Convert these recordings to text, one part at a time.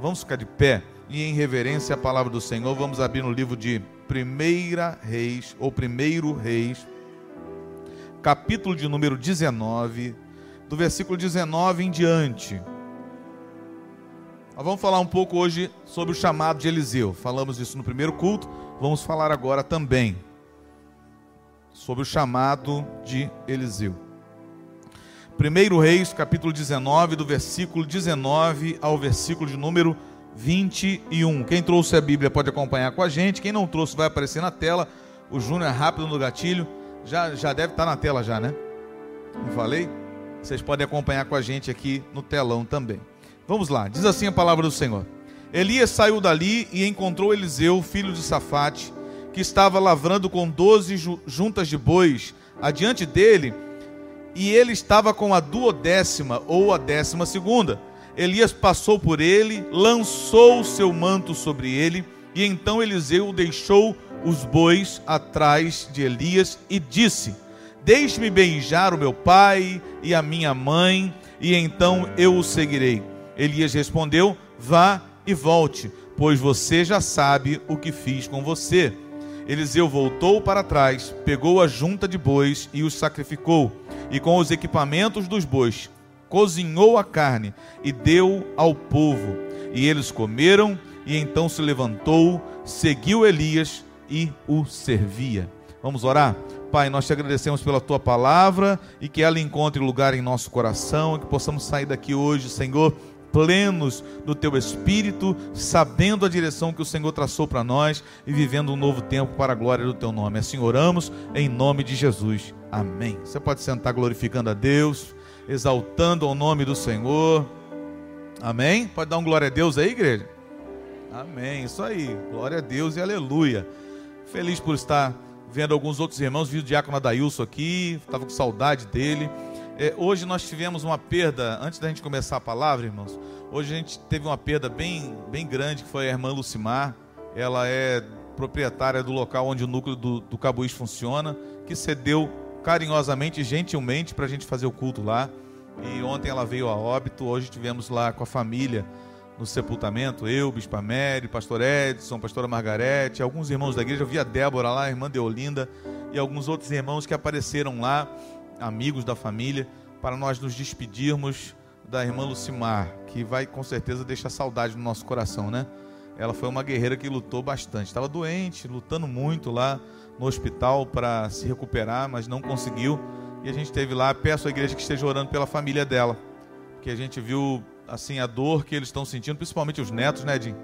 Vamos ficar de pé e em reverência à palavra do Senhor, vamos abrir no livro de Primeira Reis, ou Primeiro Reis, capítulo de número 19, do versículo 19 em diante. Nós vamos falar um pouco hoje sobre o chamado de Eliseu. Falamos isso no primeiro culto, vamos falar agora também sobre o chamado de Eliseu. 1 Reis, capítulo 19, do versículo 19 ao versículo de número 21. Quem trouxe a Bíblia pode acompanhar com a gente. Quem não trouxe vai aparecer na tela. O Júnior é rápido no gatilho. Já, já deve estar na tela já, né? Não falei? Vocês podem acompanhar com a gente aqui no telão também. Vamos lá. Diz assim a palavra do Senhor. Elias saiu dali e encontrou Eliseu, filho de Safate, que estava lavrando com doze juntas de bois adiante dele e ele estava com a duodécima ou a décima segunda. Elias passou por ele, lançou o seu manto sobre ele, e então Eliseu deixou os bois atrás de Elias e disse: Deixe-me beijar o meu pai e a minha mãe, e então eu o seguirei. Elias respondeu: Vá e volte, pois você já sabe o que fiz com você. Eliseu voltou para trás, pegou a junta de bois e os sacrificou e com os equipamentos dos bois, cozinhou a carne e deu ao povo. E eles comeram, e então se levantou, seguiu Elias e o servia. Vamos orar? Pai, nós te agradecemos pela tua palavra e que ela encontre lugar em nosso coração, e que possamos sair daqui hoje, Senhor, plenos do teu espírito, sabendo a direção que o Senhor traçou para nós e vivendo um novo tempo para a glória do teu nome. Assim oramos em nome de Jesus. Amém. Você pode sentar glorificando a Deus, exaltando o nome do Senhor. Amém? Pode dar um glória a Deus aí, igreja? Amém. Isso aí. Glória a Deus e aleluia. Feliz por estar vendo alguns outros irmãos. Vi o diácono Adailson aqui, estava com saudade dele. É, hoje nós tivemos uma perda, antes da gente começar a palavra, irmãos, hoje a gente teve uma perda bem, bem grande, que foi a irmã Lucimar. Ela é proprietária do local onde o núcleo do, do Cabuís funciona, que cedeu carinhosamente gentilmente para a gente fazer o culto lá. E ontem ela veio a óbito, hoje tivemos lá com a família no sepultamento, eu, Bispa Mary, Pastor Edson, Pastora Margarete, alguns irmãos da igreja, eu vi a Débora lá, a irmã Deolinda, e alguns outros irmãos que apareceram lá amigos da família, para nós nos despedirmos da irmã Lucimar, que vai com certeza deixar saudade no nosso coração, né? Ela foi uma guerreira que lutou bastante. Estava doente, lutando muito lá no hospital para se recuperar, mas não conseguiu. E a gente esteve lá. Peço à igreja que esteja orando pela família dela, porque a gente viu assim a dor que eles estão sentindo, principalmente os netos, né, Jim?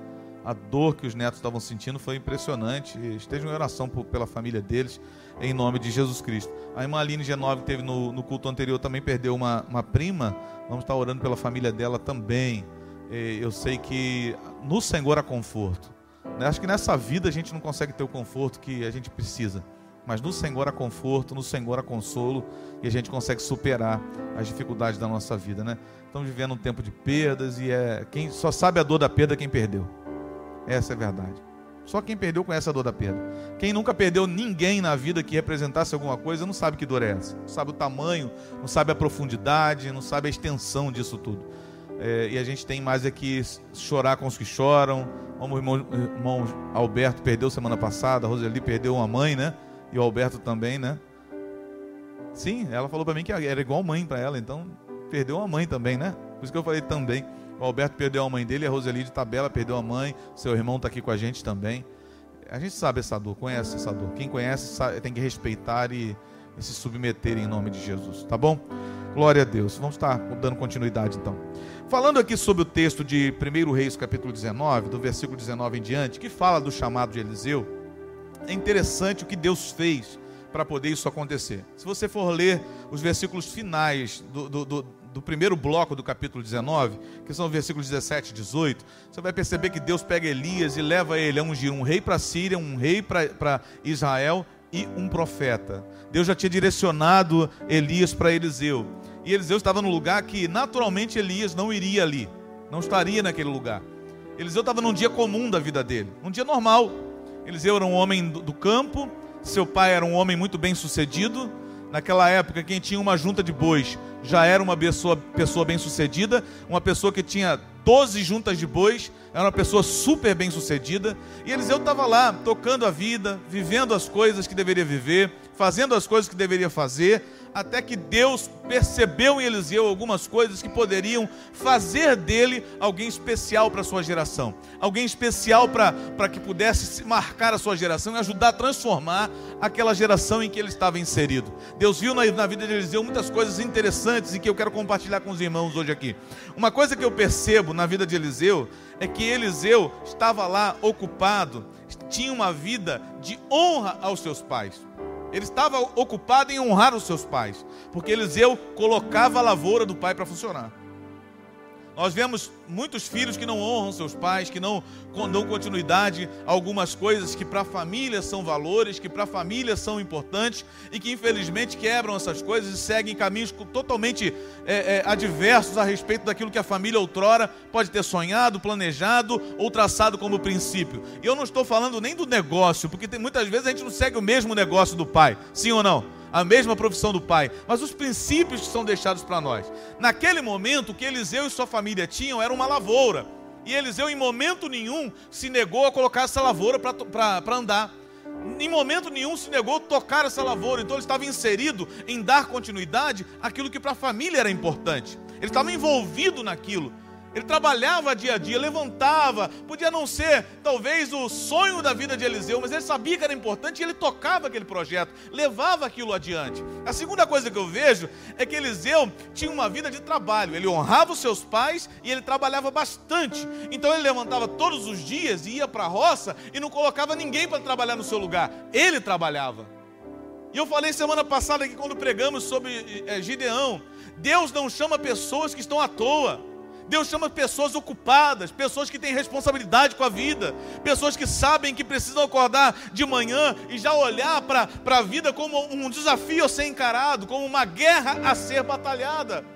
A dor que os netos estavam sentindo foi impressionante. Estejam em oração por, pela família deles em nome de Jesus Cristo. A irmã Aline G9 teve no, no, culto anterior também perdeu uma, uma prima. Vamos estar orando pela família dela também. Eu sei que no Senhor há conforto. Né? Acho que nessa vida a gente não consegue ter o conforto que a gente precisa. Mas no Senhor há conforto, no Senhor há consolo e a gente consegue superar as dificuldades da nossa vida, né? Estamos vivendo um tempo de perdas e é quem só sabe a dor da perda é quem perdeu. Essa é a verdade. Só quem perdeu conhece a dor da perda. Quem nunca perdeu ninguém na vida que representasse alguma coisa, não sabe que dor é essa. Não sabe o tamanho, não sabe a profundidade, não sabe a extensão disso tudo. É, e a gente tem mais é que chorar com os que choram. Como o irmão, irmão Alberto perdeu semana passada, a Roseli perdeu uma mãe, né? E o Alberto também, né? Sim, ela falou para mim que era igual mãe para ela, então perdeu uma mãe também, né? Por isso que eu falei também. O Alberto perdeu a mãe dele, a Roseli de Tabela perdeu a mãe, seu irmão está aqui com a gente também. A gente sabe essa dor, conhece essa dor. Quem conhece sabe, tem que respeitar e, e, se submeter em nome de Jesus, tá bom? Glória a Deus. Vamos estar dando continuidade então. Falando aqui sobre o texto de 1 Reis, capítulo 19, do versículo 19 em diante, que fala do chamado de Eliseu, é interessante o que Deus fez para poder isso acontecer. Se você for ler os versículos finais do, do, do do primeiro bloco do capítulo 19, que são os versículos 17 e 18, você vai perceber que Deus pega Elias e leva ele a ungir um rei para Síria, um rei para Israel e um profeta. Deus já tinha direcionado Elias para Eliseu. E Eliseu estava no lugar que naturalmente Elias não iria ali, não estaria naquele lugar. Eliseu estava num dia comum da vida dele, um dia normal. Eliseu era um homem do campo, seu pai era um homem muito bem sucedido. Naquela época, quem tinha uma junta de bois já era uma pessoa, pessoa bem-sucedida, uma pessoa que tinha 12 juntas de bois, era uma pessoa super bem sucedida. E Eliseu estava lá, tocando a vida, vivendo as coisas que deveria viver, fazendo as coisas que deveria fazer, até que Deus percebeu em Eliseu algumas coisas que poderiam fazer dele alguém especial para a sua geração, alguém especial para que pudesse marcar a sua geração e ajudar a transformar aquela geração em que ele estava inserido. Deus viu na, na vida de Eliseu muitas coisas interessantes e que eu quero compartilhar com os irmãos hoje aqui. Uma coisa que eu percebo na vida de Eliseu é que Eliseu estava lá ocupado, tinha uma vida de honra aos seus pais. Ele estava ocupado em honrar os seus pais, porque Eliseu colocava a lavoura do pai para funcionar. Nós vemos muitos filhos que não honram seus pais, que não dão continuidade a algumas coisas que para a família são valores, que para a família são importantes e que infelizmente quebram essas coisas e seguem caminhos totalmente é, é, adversos a respeito daquilo que a família outrora pode ter sonhado, planejado ou traçado como princípio. E eu não estou falando nem do negócio, porque tem, muitas vezes a gente não segue o mesmo negócio do pai, sim ou não? A mesma profissão do pai, mas os princípios que são deixados para nós. Naquele momento, o que Eliseu e sua família tinham era uma lavoura. E Eliseu, em momento nenhum, se negou a colocar essa lavoura para andar. Em momento nenhum se negou a tocar essa lavoura. Então ele estava inserido em dar continuidade àquilo que para a família era importante. Ele estava envolvido naquilo. Ele trabalhava dia a dia, levantava. Podia não ser, talvez, o sonho da vida de Eliseu, mas ele sabia que era importante e ele tocava aquele projeto, levava aquilo adiante. A segunda coisa que eu vejo é que Eliseu tinha uma vida de trabalho. Ele honrava os seus pais e ele trabalhava bastante. Então ele levantava todos os dias e ia para a roça e não colocava ninguém para trabalhar no seu lugar. Ele trabalhava. E eu falei semana passada aqui quando pregamos sobre é, Gideão. Deus não chama pessoas que estão à toa. Deus chama pessoas ocupadas, pessoas que têm responsabilidade com a vida, pessoas que sabem que precisam acordar de manhã e já olhar para a vida como um desafio a ser encarado, como uma guerra a ser batalhada.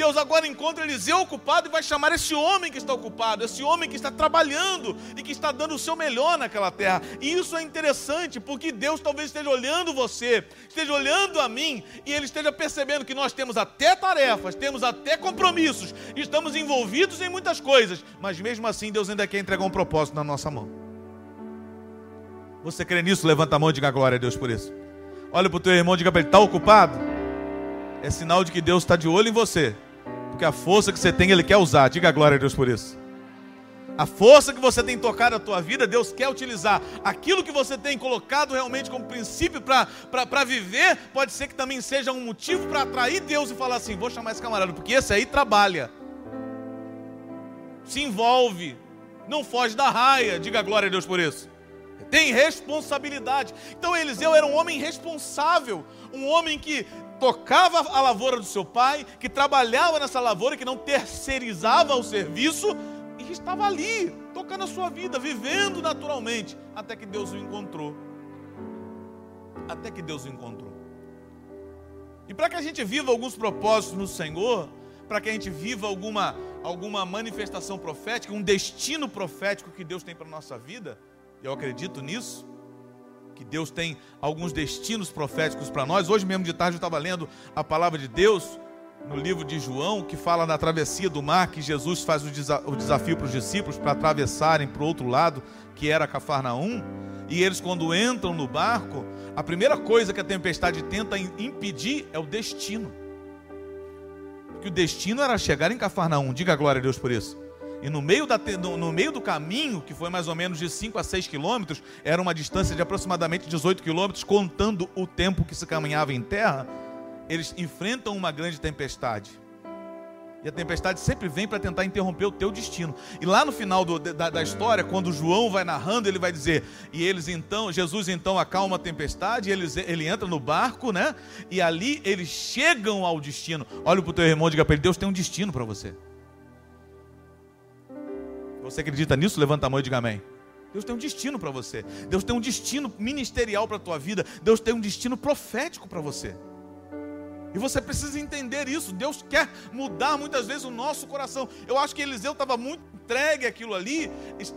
Deus agora encontra Eliseu ocupado e vai chamar esse homem que está ocupado, esse homem que está trabalhando e que está dando o seu melhor naquela terra. E isso é interessante, porque Deus talvez esteja olhando você, esteja olhando a mim, e Ele esteja percebendo que nós temos até tarefas, temos até compromissos, estamos envolvidos em muitas coisas, mas mesmo assim Deus ainda quer entregar um propósito na nossa mão. Você crê nisso? Levanta a mão e diga glória a Deus por isso. Olha para o teu irmão e diga para ele: está ocupado? É sinal de que Deus está de olho em você porque a força que você tem, Ele quer usar. Diga a glória a Deus por isso. A força que você tem tocado a tua vida, Deus quer utilizar. Aquilo que você tem colocado realmente como princípio para viver, pode ser que também seja um motivo para atrair Deus e falar assim: vou chamar esse camarada, porque esse aí trabalha, se envolve, não foge da raia. Diga a glória a Deus por isso. Tem responsabilidade. Então Eliseu era um homem responsável, um homem que tocava a lavoura do seu pai, que trabalhava nessa lavoura, que não terceirizava o serviço e estava ali, tocando a sua vida, vivendo naturalmente, até que Deus o encontrou. Até que Deus o encontrou. E para que a gente viva alguns propósitos no Senhor, para que a gente viva alguma, alguma manifestação profética, um destino profético que Deus tem para a nossa vida, eu acredito nisso, que Deus tem alguns destinos proféticos para nós. Hoje mesmo de tarde eu estava lendo a palavra de Deus no livro de João, que fala da travessia do mar, que Jesus faz o, desa o desafio para os discípulos para atravessarem para o outro lado, que era Cafarnaum. E eles, quando entram no barco, a primeira coisa que a tempestade tenta impedir é o destino. Porque o destino era chegar em Cafarnaum. Diga glória a Deus por isso. E no meio, da, no, meio do caminho, que foi mais ou menos de 5 a 6 quilômetros, era uma distância de aproximadamente 18 quilômetros, contando o tempo que se caminhava em terra, eles enfrentam uma grande tempestade. E a tempestade sempre vem para tentar interromper o teu destino. E lá no final do, da, da, história, quando João vai narrando, ele vai dizer: e eles então, Jesus então acalma a tempestade, ele entra no barco, né? E ali eles chegam ao destino. Olha para o teu irmão e diga para ele: Deus tem um destino para você. Você acredita nisso? Levanta a mão e diga amém. Deus tem um destino para você. Deus tem um destino ministerial para a tua vida. Deus tem um destino profético para você. E você precisa entender isso. Deus quer mudar muitas vezes o nosso coração. Eu acho que Eliseu estava muito entregue àquilo ali,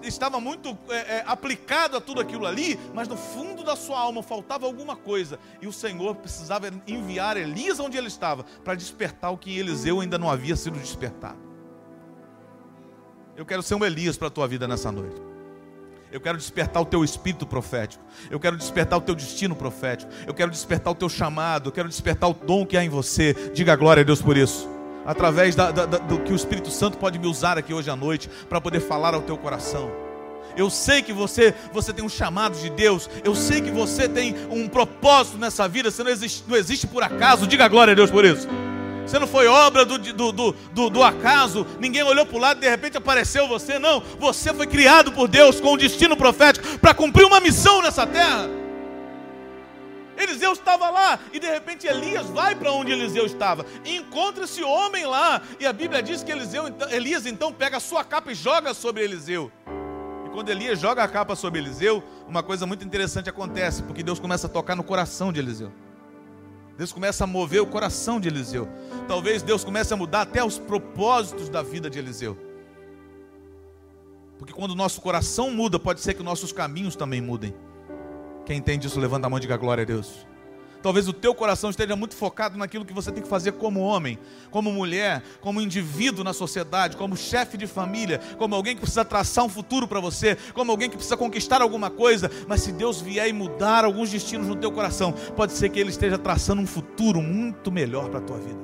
estava muito é, é, aplicado a tudo aquilo ali, mas no fundo da sua alma faltava alguma coisa. E o Senhor precisava enviar Elias onde ele estava, para despertar o que Eliseu ainda não havia sido despertado. Eu quero ser um Elias para a tua vida nessa noite. Eu quero despertar o teu espírito profético. Eu quero despertar o teu destino profético. Eu quero despertar o teu chamado. Eu quero despertar o dom que há em você. Diga glória a Deus por isso. Através da, da, da, do que o Espírito Santo pode me usar aqui hoje à noite para poder falar ao teu coração. Eu sei que você, você tem um chamado de Deus. Eu sei que você tem um propósito nessa vida. Você não existe, não existe por acaso. Diga glória a Deus por isso. Você não foi obra do, do, do, do, acaso, ninguém olhou para o lado e de repente apareceu você, não. Você foi criado por Deus com um destino profético para cumprir uma missão nessa terra. Eliseu estava lá e de repente Elias vai para onde Eliseu estava e encontra esse homem lá. E a Bíblia diz que Eliseu, então, Elias então pega a sua capa e joga sobre Eliseu. E quando Elias joga a capa sobre Eliseu, uma coisa muito interessante acontece, porque Deus começa a tocar no coração de Eliseu. Deus começa a mover o coração de Eliseu. Talvez Deus comece a mudar até os propósitos da vida de Eliseu. Porque quando o nosso coração muda, pode ser que nossos caminhos também mudem. Quem entende isso, levanta a mão e diga glória a Deus. Talvez o teu coração esteja muito focado naquilo que você tem que fazer como homem, como mulher, como indivíduo na sociedade, como chefe de família, como alguém que precisa traçar um futuro para você, como alguém que precisa conquistar alguma coisa. Mas se Deus vier e mudar alguns destinos no teu coração, pode ser que Ele esteja traçando um futuro muito melhor para a tua vida.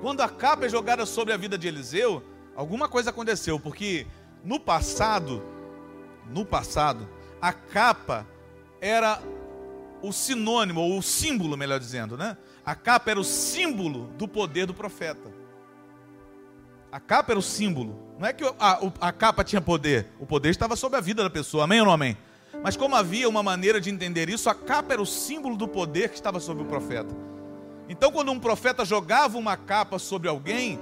Quando a capa é jogada sobre a vida de Eliseu, alguma coisa aconteceu, porque no passado, no passado, a capa era o sinônimo, ou o símbolo, melhor dizendo, né? A capa era o símbolo do poder do profeta. A capa era o símbolo. Não é que a, a, capa tinha poder, o poder estava sobre a vida da pessoa, amém ou não amém? Mas como havia uma maneira de entender isso, a capa era o símbolo do poder que estava sobre o profeta. Então, quando um profeta jogava uma capa sobre alguém,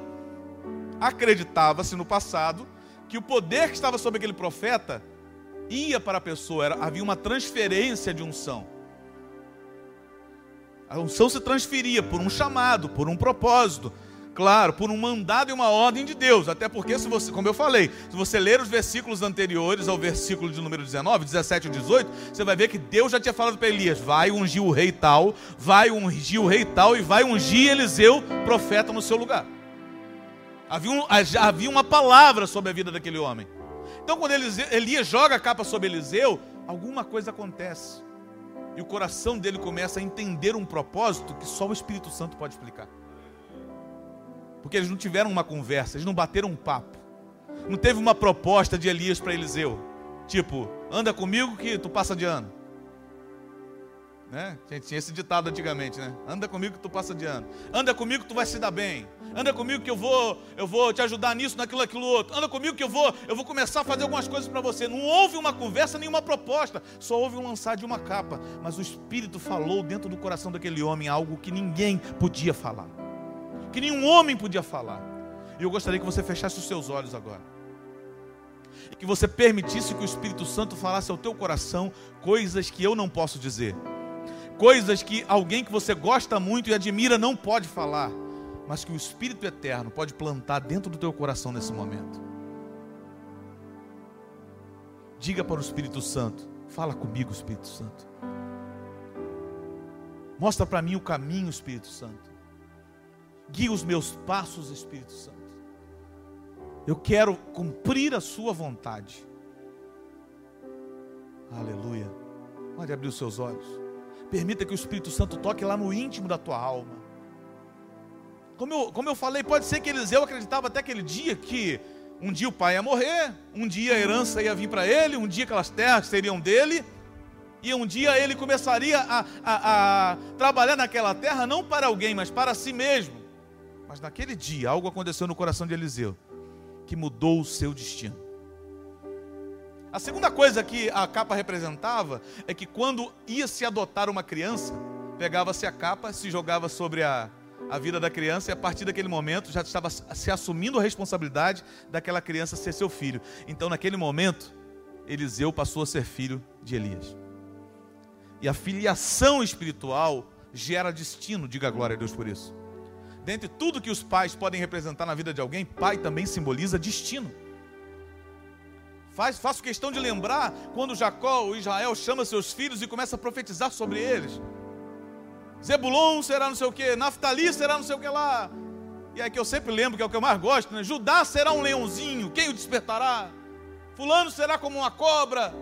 acreditava-se no passado que o poder que estava sobre aquele profeta ia para a pessoa, era, havia uma transferência de unção. A unção se transferia por um chamado, por um propósito, claro, por um mandado e uma ordem de Deus. Até porque, se você, como eu falei, se você ler os versículos anteriores ao versículo de número 19, 17 e 18, você vai ver que Deus já tinha falado para Elias: vai ungir o rei tal, vai ungir o rei tal e vai ungir Eliseu, profeta, no seu lugar. Havia, um, havia uma palavra sobre a vida daquele homem. Então, quando Elias joga a capa sobre Eliseu, alguma coisa acontece. E o coração dele começa a entender um propósito que só o Espírito Santo pode explicar. Porque eles não tiveram uma conversa, eles não bateram um papo. Não teve uma proposta de Elias para Eliseu. Tipo, anda comigo que tu passa de ano. Né? Tinha esse ditado antigamente, né? Anda comigo que tu passa de ano. Anda comigo que tu vai se dar bem. Anda comigo que eu vou, eu vou te ajudar nisso, naquilo, aquilo outro. Anda comigo que eu vou, eu vou começar a fazer algumas coisas para você. Não houve uma conversa, nenhuma proposta. Só houve um lançar de uma capa. Mas o Espírito falou dentro do coração daquele homem algo que ninguém podia falar. Que nenhum homem podia falar. E eu gostaria que você fechasse os seus olhos agora. E que você permitisse que o Espírito Santo falasse ao teu coração coisas que eu não posso dizer coisas que alguém que você gosta muito e admira não pode falar, mas que o Espírito Eterno pode plantar dentro do teu coração nesse momento. Diga para o Espírito Santo: fala comigo, Espírito Santo. Mostra para mim o caminho, Espírito Santo. Guia os meus passos, Espírito Santo. Eu quero cumprir a Sua vontade. Aleluia. Pode abrir os seus olhos. Permita que o Espírito Santo toque lá no íntimo da tua alma. Como eu, como eu falei, pode ser que Eliseu acreditava até aquele dia que um dia o pai ia morrer, um dia a herança ia vir para ele, um dia aquelas terras seriam dele, e um dia ele começaria a, a, a trabalhar naquela terra não para alguém, mas para si mesmo. Mas naquele dia algo aconteceu no coração de Eliseu que mudou o seu destino. A segunda coisa que a capa representava é que quando ia se adotar uma criança, pegava-se a capa, se jogava sobre a, a vida da criança e a partir daquele momento já estava se assumindo a responsabilidade daquela criança ser seu filho. Então, naquele momento, Eliseu passou a ser filho de Elias. E a filiação espiritual gera destino, diga glória a Deus por isso. Dentre tudo que os pais podem representar na vida de alguém, pai também simboliza destino. Faz, faço questão de lembrar quando Jacó, o Israel, chama seus filhos e começa a profetizar sobre eles. Zebulon será não sei o que, Naftali será não sei o que lá. E é que eu sempre lembro que é o que eu mais gosto, né? Judá será um leãozinho, quem o despertará? Fulano será como uma cobra,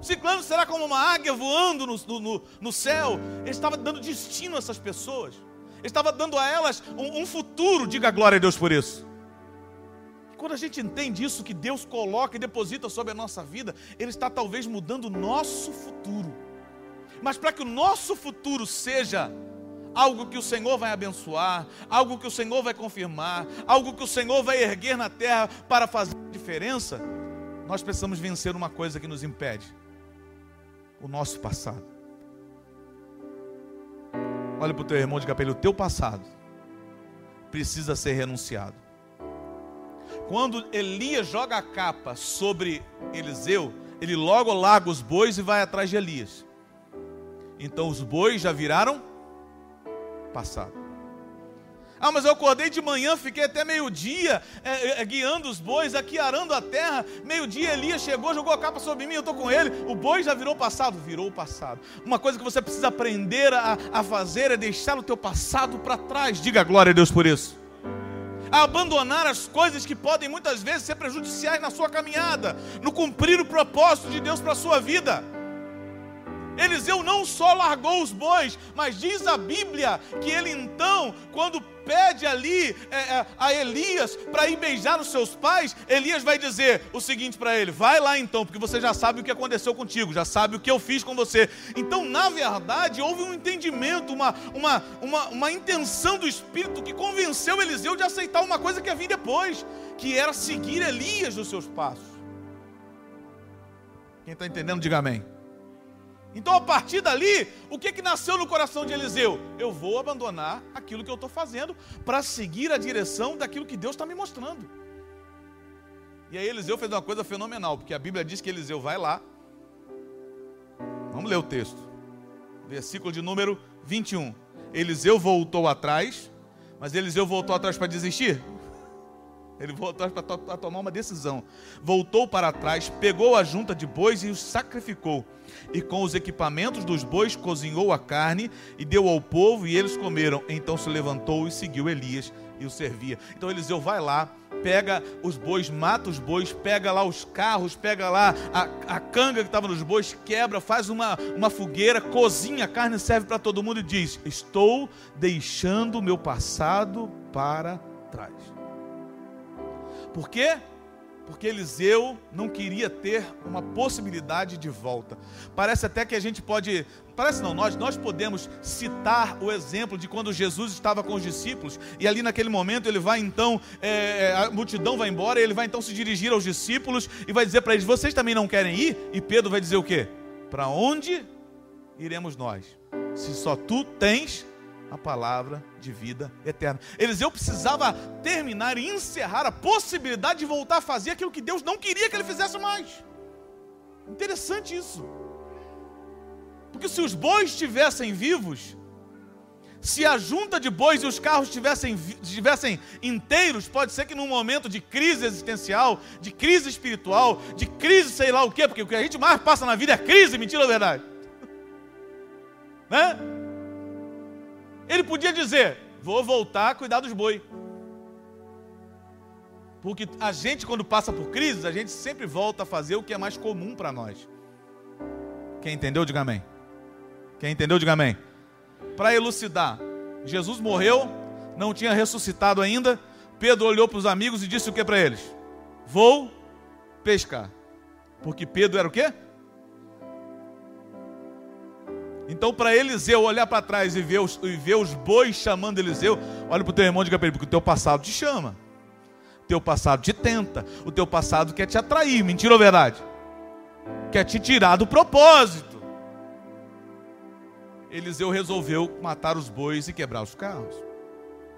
Ciclano será como uma águia voando no, no, no céu. Ele estava dando destino a essas pessoas. Ele estava dando a elas um, um futuro. Diga glória a Deus por isso. Quando a gente entende isso que Deus coloca e deposita sobre a nossa vida, Ele está talvez mudando o nosso futuro. Mas para que o nosso futuro seja algo que o Senhor vai abençoar, algo que o Senhor vai confirmar, algo que o Senhor vai erguer na terra para fazer diferença, nós precisamos vencer uma coisa que nos impede o nosso passado. Olha para o teu irmão de capelho, o teu passado precisa ser renunciado. Quando Elias joga a capa sobre Eliseu, ele logo larga os bois e vai atrás de Elias. Então os bois já viraram passado. Ah, mas eu acordei de manhã, fiquei até meio-dia é, é, guiando os bois, aqui arando a terra. Meio-dia Elias chegou, jogou a capa sobre mim, eu estou com ele. O boi já virou passado? Virou passado. Uma coisa que você precisa aprender a, a fazer é deixar o teu passado para trás. Diga glória a Deus por isso. A abandonar as coisas que podem muitas vezes ser prejudiciais na sua caminhada, no cumprir o propósito de Deus para a sua vida. Eliseu não só largou os bois, mas diz a Bíblia que ele então, quando pede ali é, é, a Elias para ir beijar os seus pais, Elias vai dizer o seguinte para ele: vai lá então, porque você já sabe o que aconteceu contigo, já sabe o que eu fiz com você. Então, na verdade, houve um entendimento, uma, uma, uma, uma intenção do Espírito que convenceu Eliseu de aceitar uma coisa que ia vir depois, que era seguir Elias nos seus passos. Quem está entendendo, diga amém. Então, a partir dali, o que, que nasceu no coração de Eliseu? Eu vou abandonar aquilo que eu estou fazendo para seguir a direção daquilo que Deus está me mostrando. E aí, Eliseu fez uma coisa fenomenal, porque a Bíblia diz que Eliseu vai lá. Vamos ler o texto, versículo de número 21. Eliseu voltou atrás, mas Eliseu voltou atrás para desistir? Ele voltou para to tomar uma decisão. Voltou para trás, pegou a junta de bois e os sacrificou. E com os equipamentos dos bois cozinhou a carne e deu ao povo e eles comeram. Então se levantou e seguiu Elias e o servia. Então Eliseu vai lá, pega os bois, mata os bois, pega lá os carros, pega lá a, a canga que estava nos bois, quebra, faz uma, uma fogueira, cozinha a carne, serve para todo mundo e diz: Estou deixando o meu passado para trás. Por quê? Porque Eliseu não queria ter uma possibilidade de volta. Parece até que a gente pode, parece não, nós, nós podemos citar o exemplo de quando Jesus estava com os discípulos, e ali naquele momento ele vai então, é, a multidão vai embora, e ele vai então se dirigir aos discípulos e vai dizer para eles: Vocês também não querem ir? E Pedro vai dizer o quê? Para onde iremos nós? Se só tu tens a palavra de vida eterna. Eliseu precisava terminar e encerrar a possibilidade de voltar a fazer aquilo que Deus não queria que ele fizesse mais. Interessante isso. Porque se os bois estivessem vivos, se a junta de bois e os carros estivessem, estivessem inteiros, pode ser que num momento de crise existencial, de crise espiritual, de crise sei lá o quê, porque o que a gente mais passa na vida é crise, mentira ou verdade? né? Ele podia dizer: Vou voltar a cuidar dos boi. Porque a gente, quando passa por crises, a gente sempre volta a fazer o que é mais comum para nós. Quem entendeu, diga amém. Quem entendeu, diga amém. Para elucidar, Jesus morreu, não tinha ressuscitado ainda. Pedro olhou para os amigos e disse o que para eles? Vou pescar. Porque Pedro era o quê? Então, para Eliseu olhar para trás e ver, os, e ver os bois chamando Eliseu, olha para o teu irmão e diga para porque o teu passado te chama, o teu passado te tenta, o teu passado quer te atrair, mentira ou verdade? Quer te tirar do propósito. Eliseu resolveu matar os bois e quebrar os carros.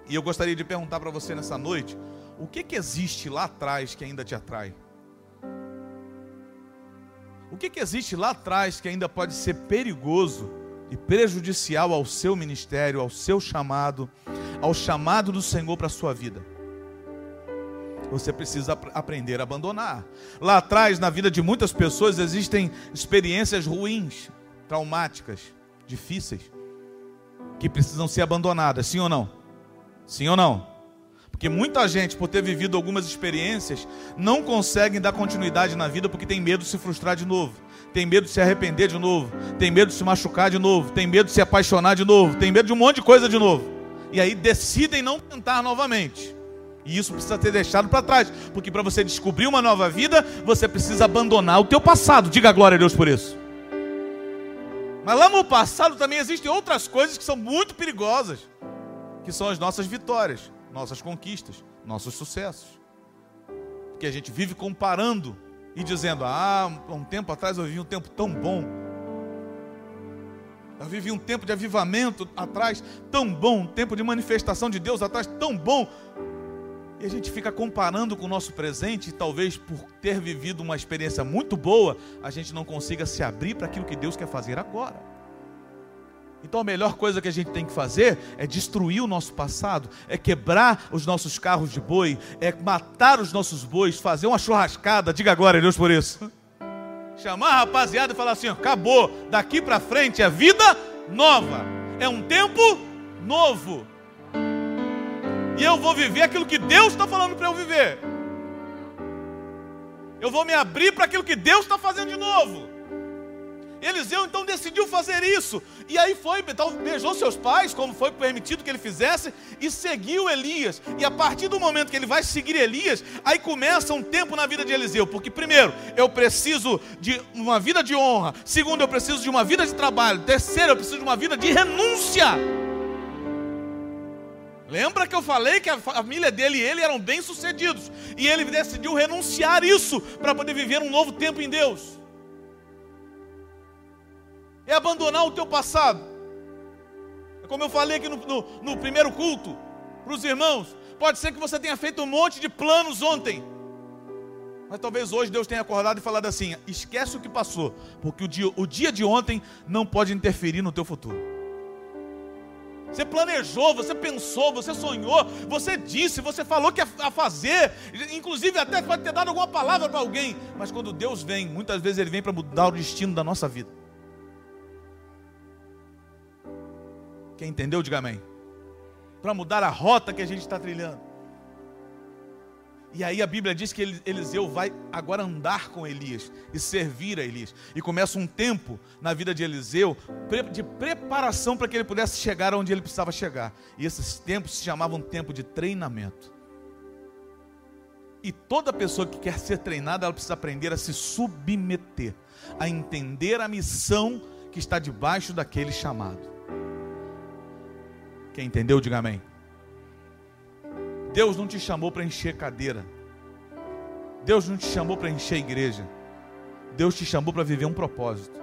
E eu gostaria de perguntar para você nessa noite: o que, que existe lá atrás que ainda te atrai? O que, que existe lá atrás que ainda pode ser perigoso e prejudicial ao seu ministério, ao seu chamado, ao chamado do Senhor para a sua vida. Você precisa aprender a abandonar. Lá atrás, na vida de muitas pessoas, existem experiências ruins, traumáticas, difíceis, que precisam ser abandonadas, sim ou não? Sim ou não? Porque muita gente, por ter vivido algumas experiências, não conseguem dar continuidade na vida porque tem medo de se frustrar de novo, tem medo de se arrepender de novo, tem medo de se machucar de novo, tem medo de se apaixonar de novo, tem medo de um monte de coisa de novo. E aí decidem não tentar novamente. E isso precisa ser deixado para trás, porque para você descobrir uma nova vida, você precisa abandonar o teu passado. Diga glória a Deus por isso. Mas lá no passado também existem outras coisas que são muito perigosas, que são as nossas vitórias nossas conquistas, nossos sucessos. Porque a gente vive comparando e dizendo: Ah, um tempo atrás eu vivi um tempo tão bom. Eu vivi um tempo de avivamento atrás tão bom, um tempo de manifestação de Deus atrás tão bom. E a gente fica comparando com o nosso presente, e talvez por ter vivido uma experiência muito boa, a gente não consiga se abrir para aquilo que Deus quer fazer agora. Então a melhor coisa que a gente tem que fazer é destruir o nosso passado, é quebrar os nossos carros de boi, é matar os nossos bois, fazer uma churrascada, diga agora, Deus por isso. Chamar a rapaziada e falar assim: acabou, daqui para frente é vida nova, é um tempo novo. E eu vou viver aquilo que Deus está falando para eu viver. Eu vou me abrir para aquilo que Deus está fazendo de novo. Eliseu então decidiu fazer isso. E aí foi, então, beijou seus pais, como foi permitido que ele fizesse, e seguiu Elias. E a partir do momento que ele vai seguir Elias, aí começa um tempo na vida de Eliseu. Porque, primeiro, eu preciso de uma vida de honra. Segundo, eu preciso de uma vida de trabalho. Terceiro, eu preciso de uma vida de renúncia. Lembra que eu falei que a família dele e ele eram bem-sucedidos. E ele decidiu renunciar isso para poder viver um novo tempo em Deus é abandonar o teu passado. É como eu falei aqui no, no, no primeiro culto, para os irmãos, pode ser que você tenha feito um monte de planos ontem, mas talvez hoje Deus tenha acordado e falado assim: esquece o que passou, porque o dia, o dia de ontem não pode interferir no teu futuro. Você planejou, você pensou, você sonhou, você disse, você falou que ia fazer, inclusive até pode ter dado alguma palavra para alguém, mas quando Deus vem, muitas vezes Ele vem para mudar o destino da nossa vida. Quem entendeu, diga amém. Para mudar a rota que a gente está trilhando. E aí a Bíblia diz que Eliseu vai agora andar com Elias e servir a Elias. E começa um tempo na vida de Eliseu de preparação para que ele pudesse chegar onde ele precisava chegar. E esses tempos se chamavam tempo de treinamento. E toda pessoa que quer ser treinada, ela precisa aprender a se submeter, a entender a missão que está debaixo daquele chamado. Quem entendeu, diga amém. Deus não te chamou para encher cadeira. Deus não te chamou para encher igreja. Deus te chamou para viver um propósito.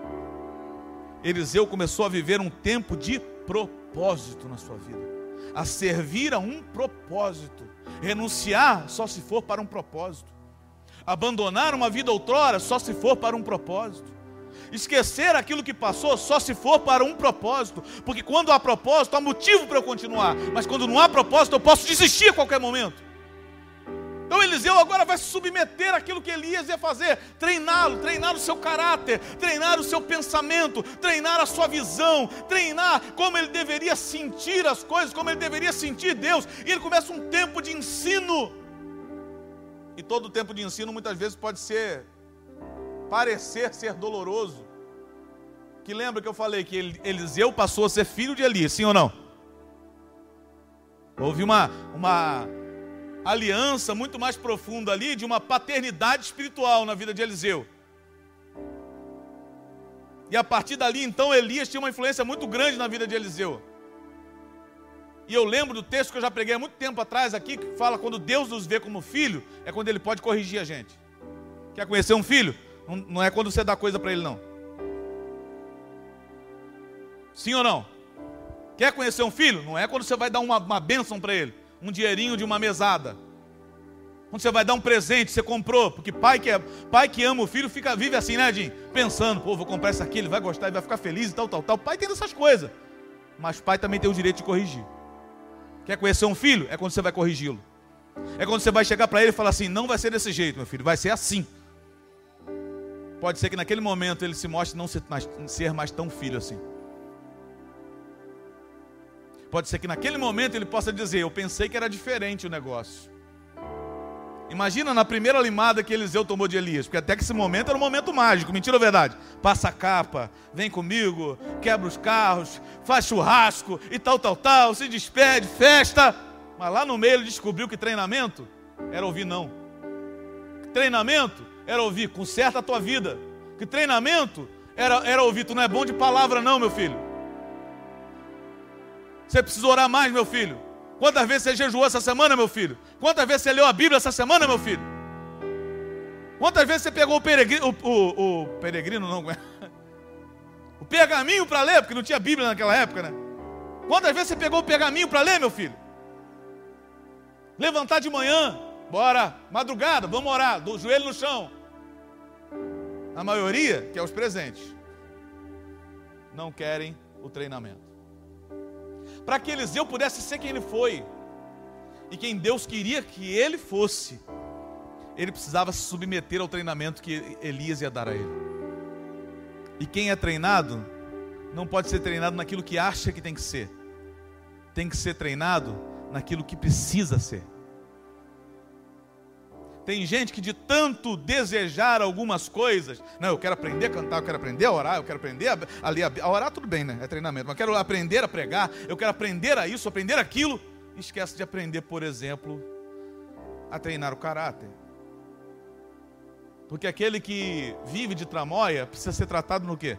Eliseu começou a viver um tempo de propósito na sua vida, a servir a um propósito. Renunciar só se for para um propósito. Abandonar uma vida outrora só se for para um propósito. Esquecer aquilo que passou só se for para um propósito, porque quando há propósito, há motivo para eu continuar, mas quando não há propósito, eu posso desistir a qualquer momento. Então Eliseu agora vai se submeter àquilo que Elias ia fazer, treiná-lo, treinar o seu caráter, treinar o seu pensamento, treinar a sua visão, treinar como ele deveria sentir as coisas, como ele deveria sentir Deus. E ele começa um tempo de ensino. E todo tempo de ensino muitas vezes pode ser parecer ser doloroso. Que lembra que eu falei que Eliseu passou a ser filho de Elias, sim ou não? Houve uma, uma aliança muito mais profunda ali, de uma paternidade espiritual na vida de Eliseu. E a partir dali, então, Elias tinha uma influência muito grande na vida de Eliseu. E eu lembro do texto que eu já preguei há muito tempo atrás aqui, que fala quando Deus nos vê como filho, é quando Ele pode corrigir a gente. Quer conhecer um filho? Não, é quando você dá coisa para ele, não. Sim ou não? Quer conhecer um filho? Não é quando você vai dar uma, uma bênção para ele, um dinheirinho de uma mesada. Quando você vai dar um presente, você comprou, porque pai que, é, pai que ama o filho fica, vive assim, né, Jim? Pensando, pô, vou comprar isso aqui, ele vai gostar, ele vai ficar feliz e tal, tal, tal. Pai tem essas coisas. Mas pai também tem o direito de corrigir. Quer conhecer um filho? É quando você vai corrigi-lo. É quando você vai chegar para ele e falar assim: não vai ser desse jeito, meu filho, vai ser assim. Pode ser que naquele momento ele se mostre não ser mais, tão filho assim. Pode ser que naquele momento ele possa dizer: Eu pensei que era diferente o negócio. Imagina na primeira limada que Eliseu tomou de Elias, porque até que esse momento era um momento mágico, mentira ou verdade? Passa a capa, vem comigo, quebra os carros, faz churrasco e tal, tal, tal, se despede, festa. Mas lá no meio ele descobriu que treinamento era ouvir não. Treinamento era ouvir, conserta a tua vida. Que treinamento era, era ouvir, tu não é bom de palavra não, meu filho. Você precisa orar mais, meu filho. Quantas vezes você jejuou essa semana, meu filho? Quantas vezes você leu a Bíblia essa semana, meu filho? Quantas vezes você pegou o peregrino, o, o, o peregrino não, o pergaminho para ler, porque não tinha Bíblia naquela época, né? Quantas vezes você pegou o pergaminho para ler, meu filho? Levantar de manhã, bora, madrugada, vamos orar, do joelho no chão. A maioria, que é os presentes, não querem o treinamento para que Eliseu pudesse ser quem ele foi e quem Deus queria que ele fosse, ele precisava se submeter ao treinamento que Elias ia dar a ele. E quem é treinado não pode ser treinado naquilo que acha que tem que ser, tem que ser treinado naquilo que precisa ser. Tem gente que de tanto desejar algumas coisas, não, eu quero aprender a cantar, eu quero aprender a orar, eu quero aprender a, a ler a, a orar, tudo bem, né? É treinamento, mas eu quero aprender a pregar, eu quero aprender a isso, aprender aquilo. Esquece de aprender, por exemplo, a treinar o caráter. Porque aquele que vive de tramóia precisa ser tratado no quê?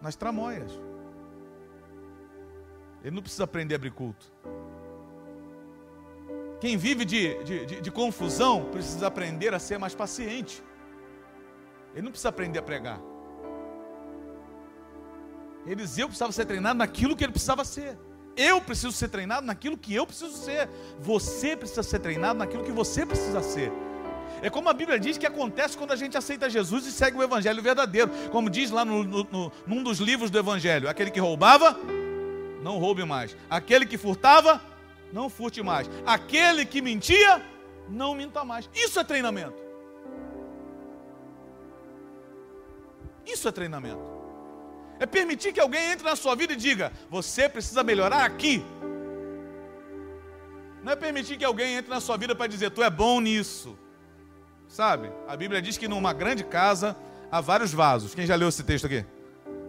Nas tramóias. Ele não precisa aprender a abrir culto. Quem vive de, de, de, de confusão precisa aprender a ser mais paciente. Ele não precisa aprender a pregar. Eliseu precisava ser treinado naquilo que ele precisava ser. Eu preciso ser treinado naquilo que eu preciso ser. Você precisa ser treinado naquilo que você precisa ser. É como a Bíblia diz que acontece quando a gente aceita Jesus e segue o Evangelho verdadeiro. Como diz lá no, no, no, num dos livros do Evangelho: aquele que roubava, não roube mais. Aquele que furtava, não furte mais. Aquele que mentia, não minta mais. Isso é treinamento. Isso é treinamento. É permitir que alguém entre na sua vida e diga: você precisa melhorar aqui. Não é permitir que alguém entre na sua vida para dizer: tu é bom nisso. Sabe? A Bíblia diz que numa grande casa há vários vasos. Quem já leu esse texto aqui?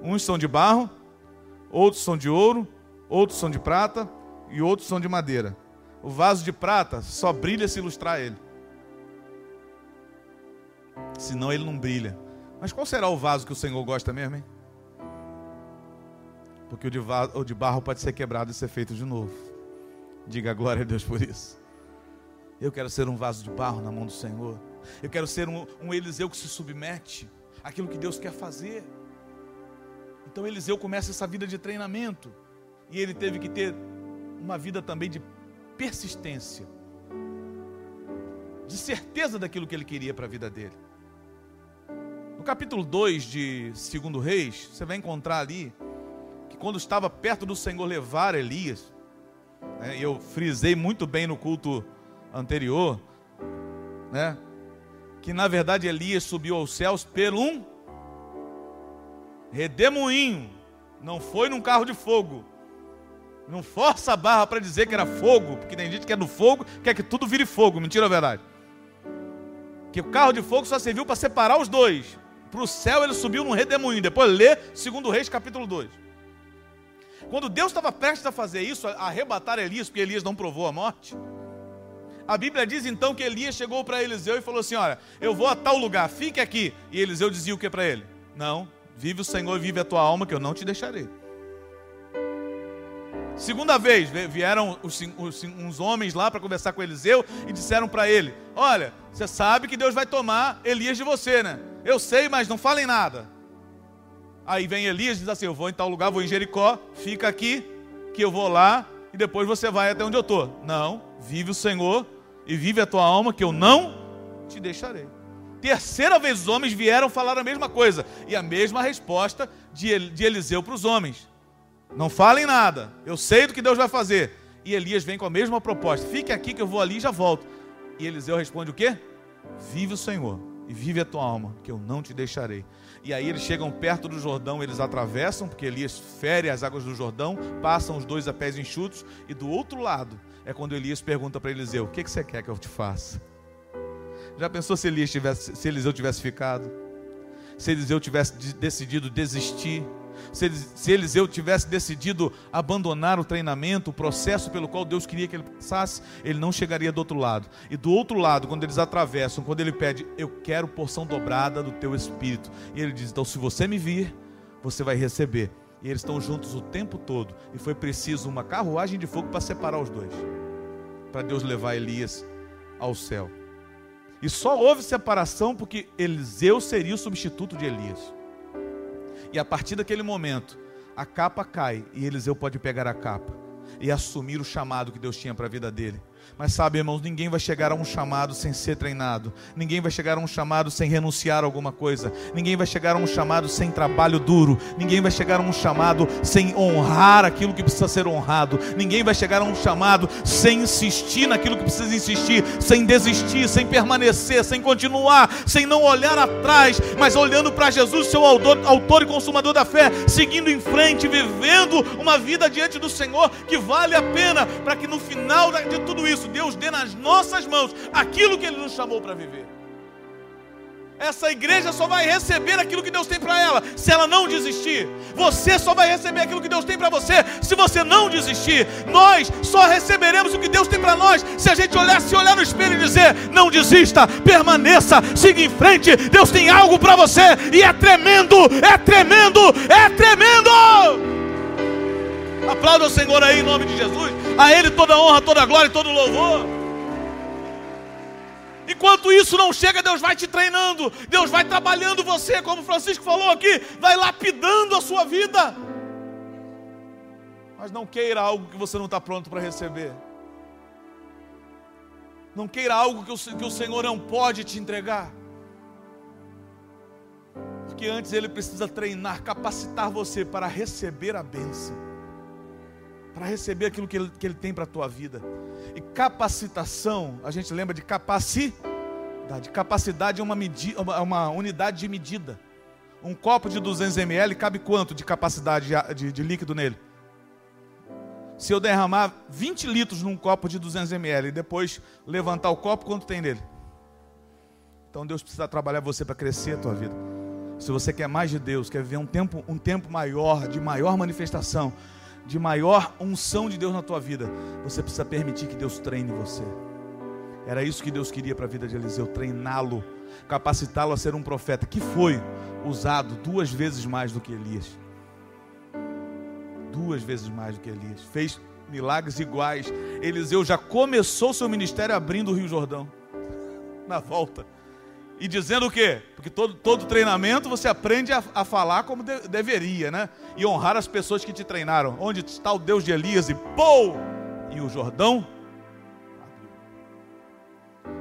Uns são de barro, outros são de ouro, outros são de prata, e outros são de madeira. O vaso de prata só brilha se ilustrar ele. Senão ele não brilha. Mas qual será o vaso que o Senhor gosta mesmo, hein? Porque o de, vaso, o de barro pode ser quebrado e ser feito de novo. Diga glória a Deus por isso. Eu quero ser um vaso de barro na mão do Senhor. Eu quero ser um, um Eliseu que se submete àquilo que Deus quer fazer. Então Eliseu começa essa vida de treinamento. E ele teve que ter uma vida também de persistência, de certeza daquilo que ele queria para a vida dele. No capítulo 2 de 2 Reis, você vai encontrar ali que quando estava perto do Senhor levar Elias, né, eu frisei muito bem no culto anterior, né, que na verdade Elias subiu aos céus por um redemoinho, não foi num carro de fogo, não força a barra para dizer que era fogo, porque tem gente que é do fogo, quer que tudo vire fogo. Mentira ou verdade? Que o carro de fogo só serviu para separar os dois. Para o céu ele subiu num redemoinho. Depois lê 2 Reis capítulo 2. Quando Deus estava prestes a fazer isso, a arrebatar Elias, porque Elias não provou a morte. A Bíblia diz então que Elias chegou para Eliseu e falou assim: Olha, eu vou a tal lugar, fique aqui. E Eliseu dizia o que para ele? Não, vive o Senhor, vive a tua alma, que eu não te deixarei. Segunda vez, vieram os, os, uns homens lá para conversar com Eliseu e disseram para ele: Olha, você sabe que Deus vai tomar Elias de você, né? Eu sei, mas não falem nada. Aí vem Elias e diz assim: Eu vou em tal lugar, vou em Jericó, fica aqui, que eu vou lá e depois você vai até onde eu estou. Não, vive o Senhor e vive a tua alma, que eu não te deixarei. Terceira vez os homens vieram falar a mesma coisa e a mesma resposta de Eliseu para os homens. Não falem nada. Eu sei do que Deus vai fazer. E Elias vem com a mesma proposta. Fique aqui que eu vou ali e já volto. E Eliseu responde o quê? Vive o Senhor. e vive a tua alma, que eu não te deixarei. E aí eles chegam perto do Jordão, eles atravessam, porque Elias fere as águas do Jordão, passam os dois a pés enxutos, e do outro lado é quando Elias pergunta para Eliseu: O que, que você quer que eu te faça? Já pensou se, Elias tivesse, se Eliseu tivesse ficado? Se Eliseu tivesse decidido desistir? Se, se Eliseu tivesse decidido abandonar o treinamento, o processo pelo qual Deus queria que ele passasse, ele não chegaria do outro lado. E do outro lado, quando eles atravessam, quando ele pede, eu quero porção dobrada do teu espírito. E ele diz: então, se você me vir, você vai receber. E eles estão juntos o tempo todo. E foi preciso uma carruagem de fogo para separar os dois, para Deus levar Elias ao céu. E só houve separação porque Eliseu seria o substituto de Elias. E a partir daquele momento, a capa cai e Eliseu pode pegar a capa e assumir o chamado que Deus tinha para a vida dele. Mas sabe, irmãos, ninguém vai chegar a um chamado sem ser treinado. Ninguém vai chegar a um chamado sem renunciar a alguma coisa. Ninguém vai chegar a um chamado sem trabalho duro. Ninguém vai chegar a um chamado sem honrar aquilo que precisa ser honrado. Ninguém vai chegar a um chamado sem insistir naquilo que precisa insistir, sem desistir, sem permanecer, sem continuar, sem não olhar atrás, mas olhando para Jesus, seu autor, autor e consumador da fé, seguindo em frente, vivendo uma vida diante do Senhor que vale a pena, para que no final de tudo isso isso, Deus dê nas nossas mãos aquilo que Ele nos chamou para viver. Essa igreja só vai receber aquilo que Deus tem para ela, se ela não desistir. Você só vai receber aquilo que Deus tem para você, se você não desistir. Nós só receberemos o que Deus tem para nós, se a gente olhar, se olhar no espelho e dizer: não desista, permaneça, siga em frente. Deus tem algo para você e é tremendo, é tremendo, é tremendo. Aplauda o Senhor aí em nome de Jesus. A Ele toda honra, toda glória e todo louvor. Enquanto isso não chega, Deus vai te treinando, Deus vai trabalhando você, como Francisco falou aqui, vai lapidando a sua vida. Mas não queira algo que você não está pronto para receber. Não queira algo que o, que o Senhor não pode te entregar. Porque antes Ele precisa treinar, capacitar você para receber a bênção para receber aquilo que Ele, que ele tem para a tua vida. E capacitação, a gente lembra de capacidade. Capacidade é uma, medida, uma unidade de medida. Um copo de 200 ml cabe quanto de capacidade de, de, de líquido nele? Se eu derramar 20 litros num copo de 200 ml e depois levantar o copo, quanto tem nele? Então Deus precisa trabalhar você para crescer a tua vida. Se você quer mais de Deus, quer viver um tempo, um tempo maior, de maior manifestação, de maior unção de Deus na tua vida, você precisa permitir que Deus treine você. Era isso que Deus queria para a vida de Eliseu, treiná-lo, capacitá-lo a ser um profeta, que foi usado duas vezes mais do que Elias. Duas vezes mais do que Elias. Fez milagres iguais. Eliseu já começou seu ministério abrindo o Rio Jordão. Na volta. E dizendo o quê? Porque todo, todo treinamento você aprende a, a falar como de, deveria, né? E honrar as pessoas que te treinaram. Onde está o Deus de Elias? E pô! E o Jordão?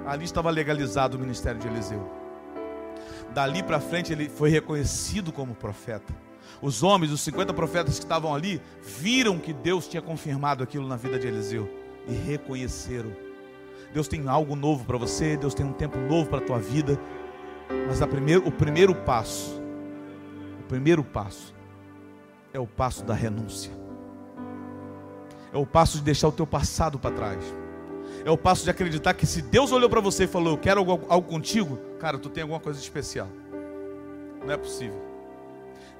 Ali estava legalizado o ministério de Eliseu. Dali para frente ele foi reconhecido como profeta. Os homens, os 50 profetas que estavam ali, viram que Deus tinha confirmado aquilo na vida de Eliseu e reconheceram Deus tem algo novo para você, Deus tem um tempo novo para a tua vida. Mas a primeiro, o primeiro passo, o primeiro passo é o passo da renúncia. É o passo de deixar o teu passado para trás. É o passo de acreditar que se Deus olhou para você e falou, eu quero algo, algo contigo, cara, tu tem alguma coisa especial. Não é possível.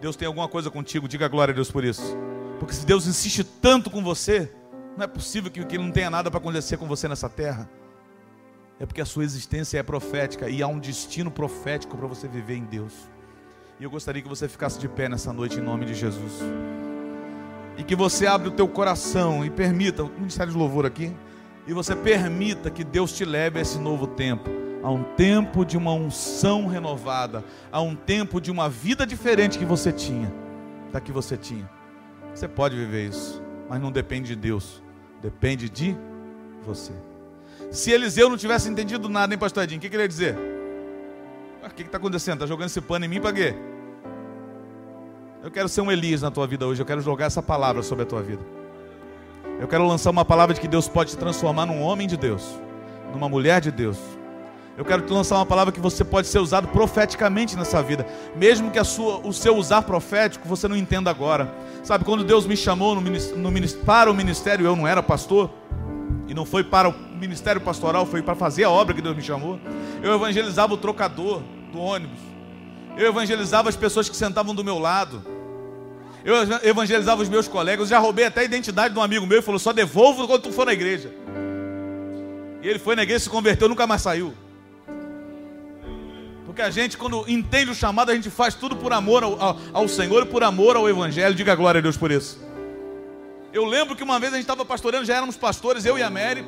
Deus tem alguma coisa contigo, diga glória a Deus por isso. Porque se Deus insiste tanto com você, não é possível que, que não tenha nada para acontecer com você nessa terra é porque a sua existência é profética e há um destino profético para você viver em Deus. E eu gostaria que você ficasse de pé nessa noite em nome de Jesus. E que você abra o teu coração e permita, ministério de louvor aqui, e você permita que Deus te leve a esse novo tempo, a um tempo de uma unção renovada, a um tempo de uma vida diferente que você tinha, da que você tinha. Você pode viver isso, mas não depende de Deus, depende de você. Se Eliseu não tivesse entendido nada, hein, pastor Edinho? O que, que ele ia dizer? Ah, o que está acontecendo? Está jogando esse pano em mim para quê? Eu quero ser um Elias na tua vida hoje. Eu quero jogar essa palavra sobre a tua vida. Eu quero lançar uma palavra de que Deus pode te transformar num homem de Deus, numa mulher de Deus. Eu quero te lançar uma palavra que você pode ser usado profeticamente nessa vida, mesmo que sua, o seu usar profético você não entenda agora. Sabe, quando Deus me chamou no, no, para o ministério, eu não era pastor, e não foi para o ministério pastoral, foi para fazer a obra que Deus me chamou. Eu evangelizava o trocador do ônibus, eu evangelizava as pessoas que sentavam do meu lado, eu evangelizava os meus colegas, eu já roubei até a identidade de um amigo meu e falou: só devolvo quando tu for na igreja. E ele foi na igreja, se converteu, nunca mais saiu. Porque a gente, quando entende o chamado, a gente faz tudo por amor ao, ao, ao Senhor e por amor ao Evangelho. Diga glória a Deus por isso. Eu lembro que uma vez a gente estava pastoreando, já éramos pastores, eu e a Mary,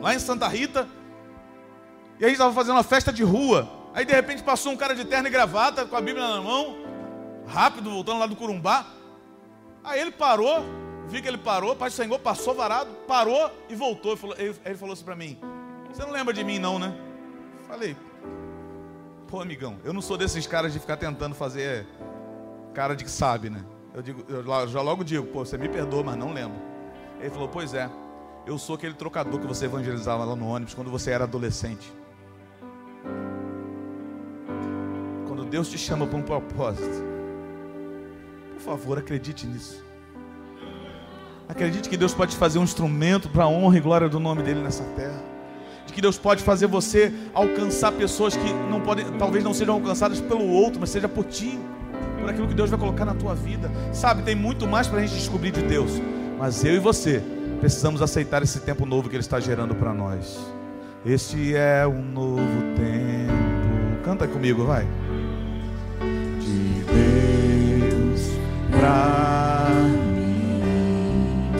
lá em Santa Rita. E a gente estava fazendo uma festa de rua. Aí de repente passou um cara de terno e gravata, com a Bíblia na mão, rápido, voltando lá do Curumbá. Aí ele parou, vi que ele parou, Pai do Senhor passou varado, parou e voltou. Falou, ele, ele falou assim para mim: Você não lembra de mim, não, né? Falei, Pô, amigão, eu não sou desses caras de ficar tentando fazer cara de que sabe, né? Eu, digo, eu já logo digo, pô, você me perdoa, mas não lembro. Ele falou, pois é, eu sou aquele trocador que você evangelizava lá no ônibus quando você era adolescente. Quando Deus te chama para um propósito, por favor, acredite nisso. Acredite que Deus pode fazer um instrumento para a honra e glória do nome dele nessa terra de que Deus pode fazer você alcançar pessoas que não podem, talvez não sejam alcançadas pelo outro, mas seja por ti, por aquilo que Deus vai colocar na tua vida. Sabe, tem muito mais para a gente descobrir de Deus, mas eu e você precisamos aceitar esse tempo novo que Ele está gerando para nós. Este é um novo tempo. Canta comigo, vai. De Deus para mim.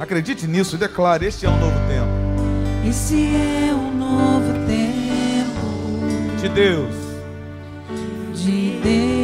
Acredite nisso e declare: Este é um novo tempo. Esse é um novo tempo de Deus, de Deus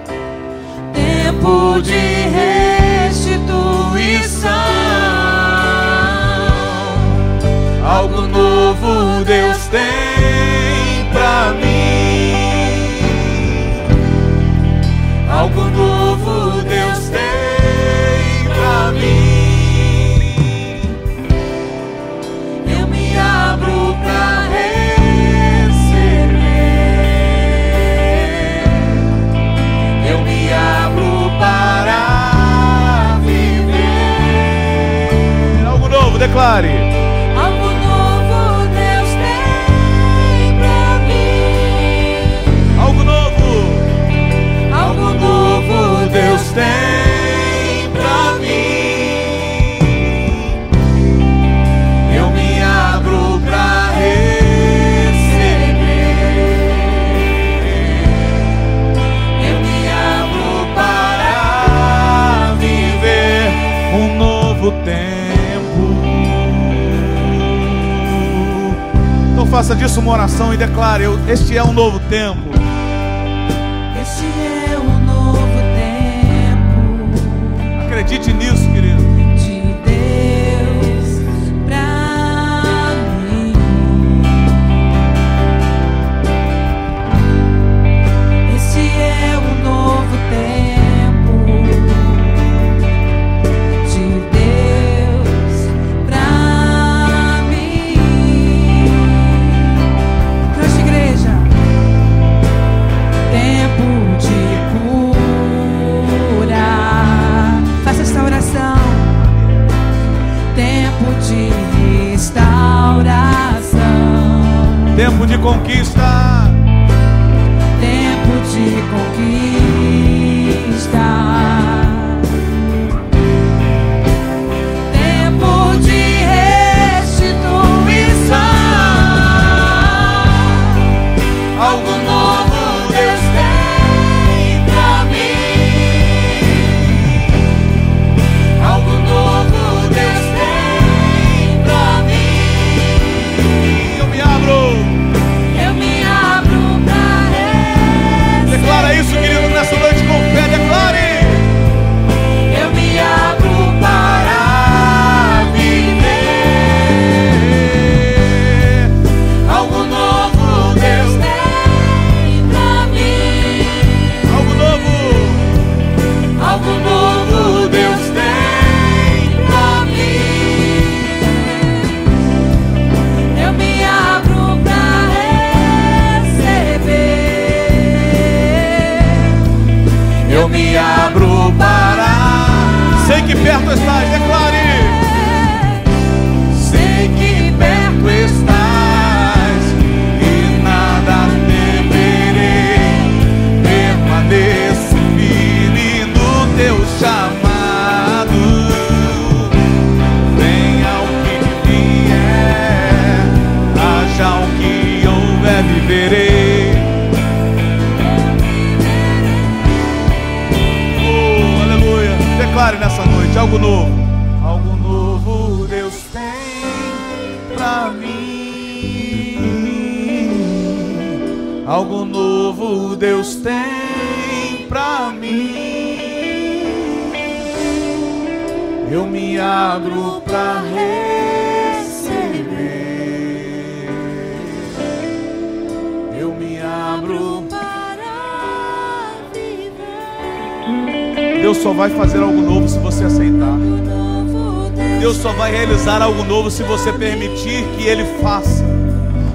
tempo de restituição. Algo novo Deus tem declare. Algo novo Deus tem pra mim. Algo novo. Algo novo Deus tem pra mim. Eu me abro pra receber. Eu me abro para viver um novo tempo. Faça disso uma oração e declare: Este é um novo tempo. Este é um novo tempo. Acredite nisso, querido. Vai fazer algo novo se você aceitar. Deus só vai realizar algo novo se você permitir que Ele faça.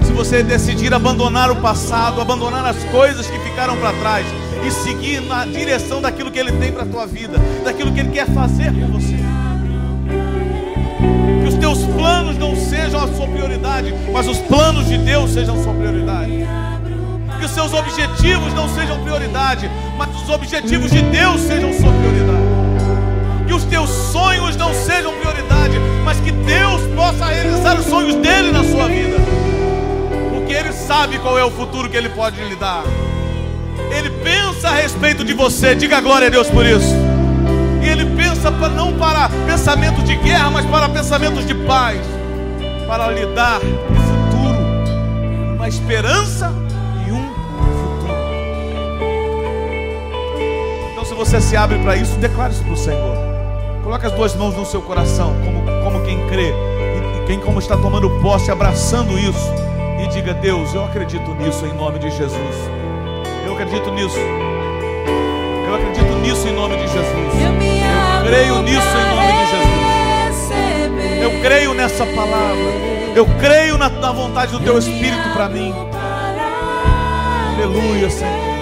Se você decidir abandonar o passado, abandonar as coisas que ficaram para trás e seguir na direção daquilo que Ele tem para a tua vida, daquilo que Ele quer fazer com você. Que os teus planos não sejam a sua prioridade, mas os planos de Deus sejam a sua prioridade. Que os seus objetivos não sejam prioridade, mas os objetivos de Deus sejam sua prioridade que os teus sonhos não sejam prioridade, mas que Deus possa realizar os sonhos dele na sua vida. Porque ele sabe qual é o futuro que ele pode lhe dar. Ele pensa a respeito de você, diga glória a Deus por isso. E ele pensa para não para pensamentos de guerra, mas para pensamentos de paz, para lhe dar um futuro, uma esperança você se abre para isso, declare isso para o Senhor. Coloque as duas mãos no seu coração, como, como quem crê, e, e quem como está tomando posse, abraçando isso, e diga: Deus, eu acredito nisso em nome de Jesus. Eu acredito nisso. Eu acredito nisso em nome de Jesus. eu creio nisso em nome de Jesus. Eu creio nessa palavra. Eu creio na, na vontade do Teu Espírito para mim. Aleluia, Senhor.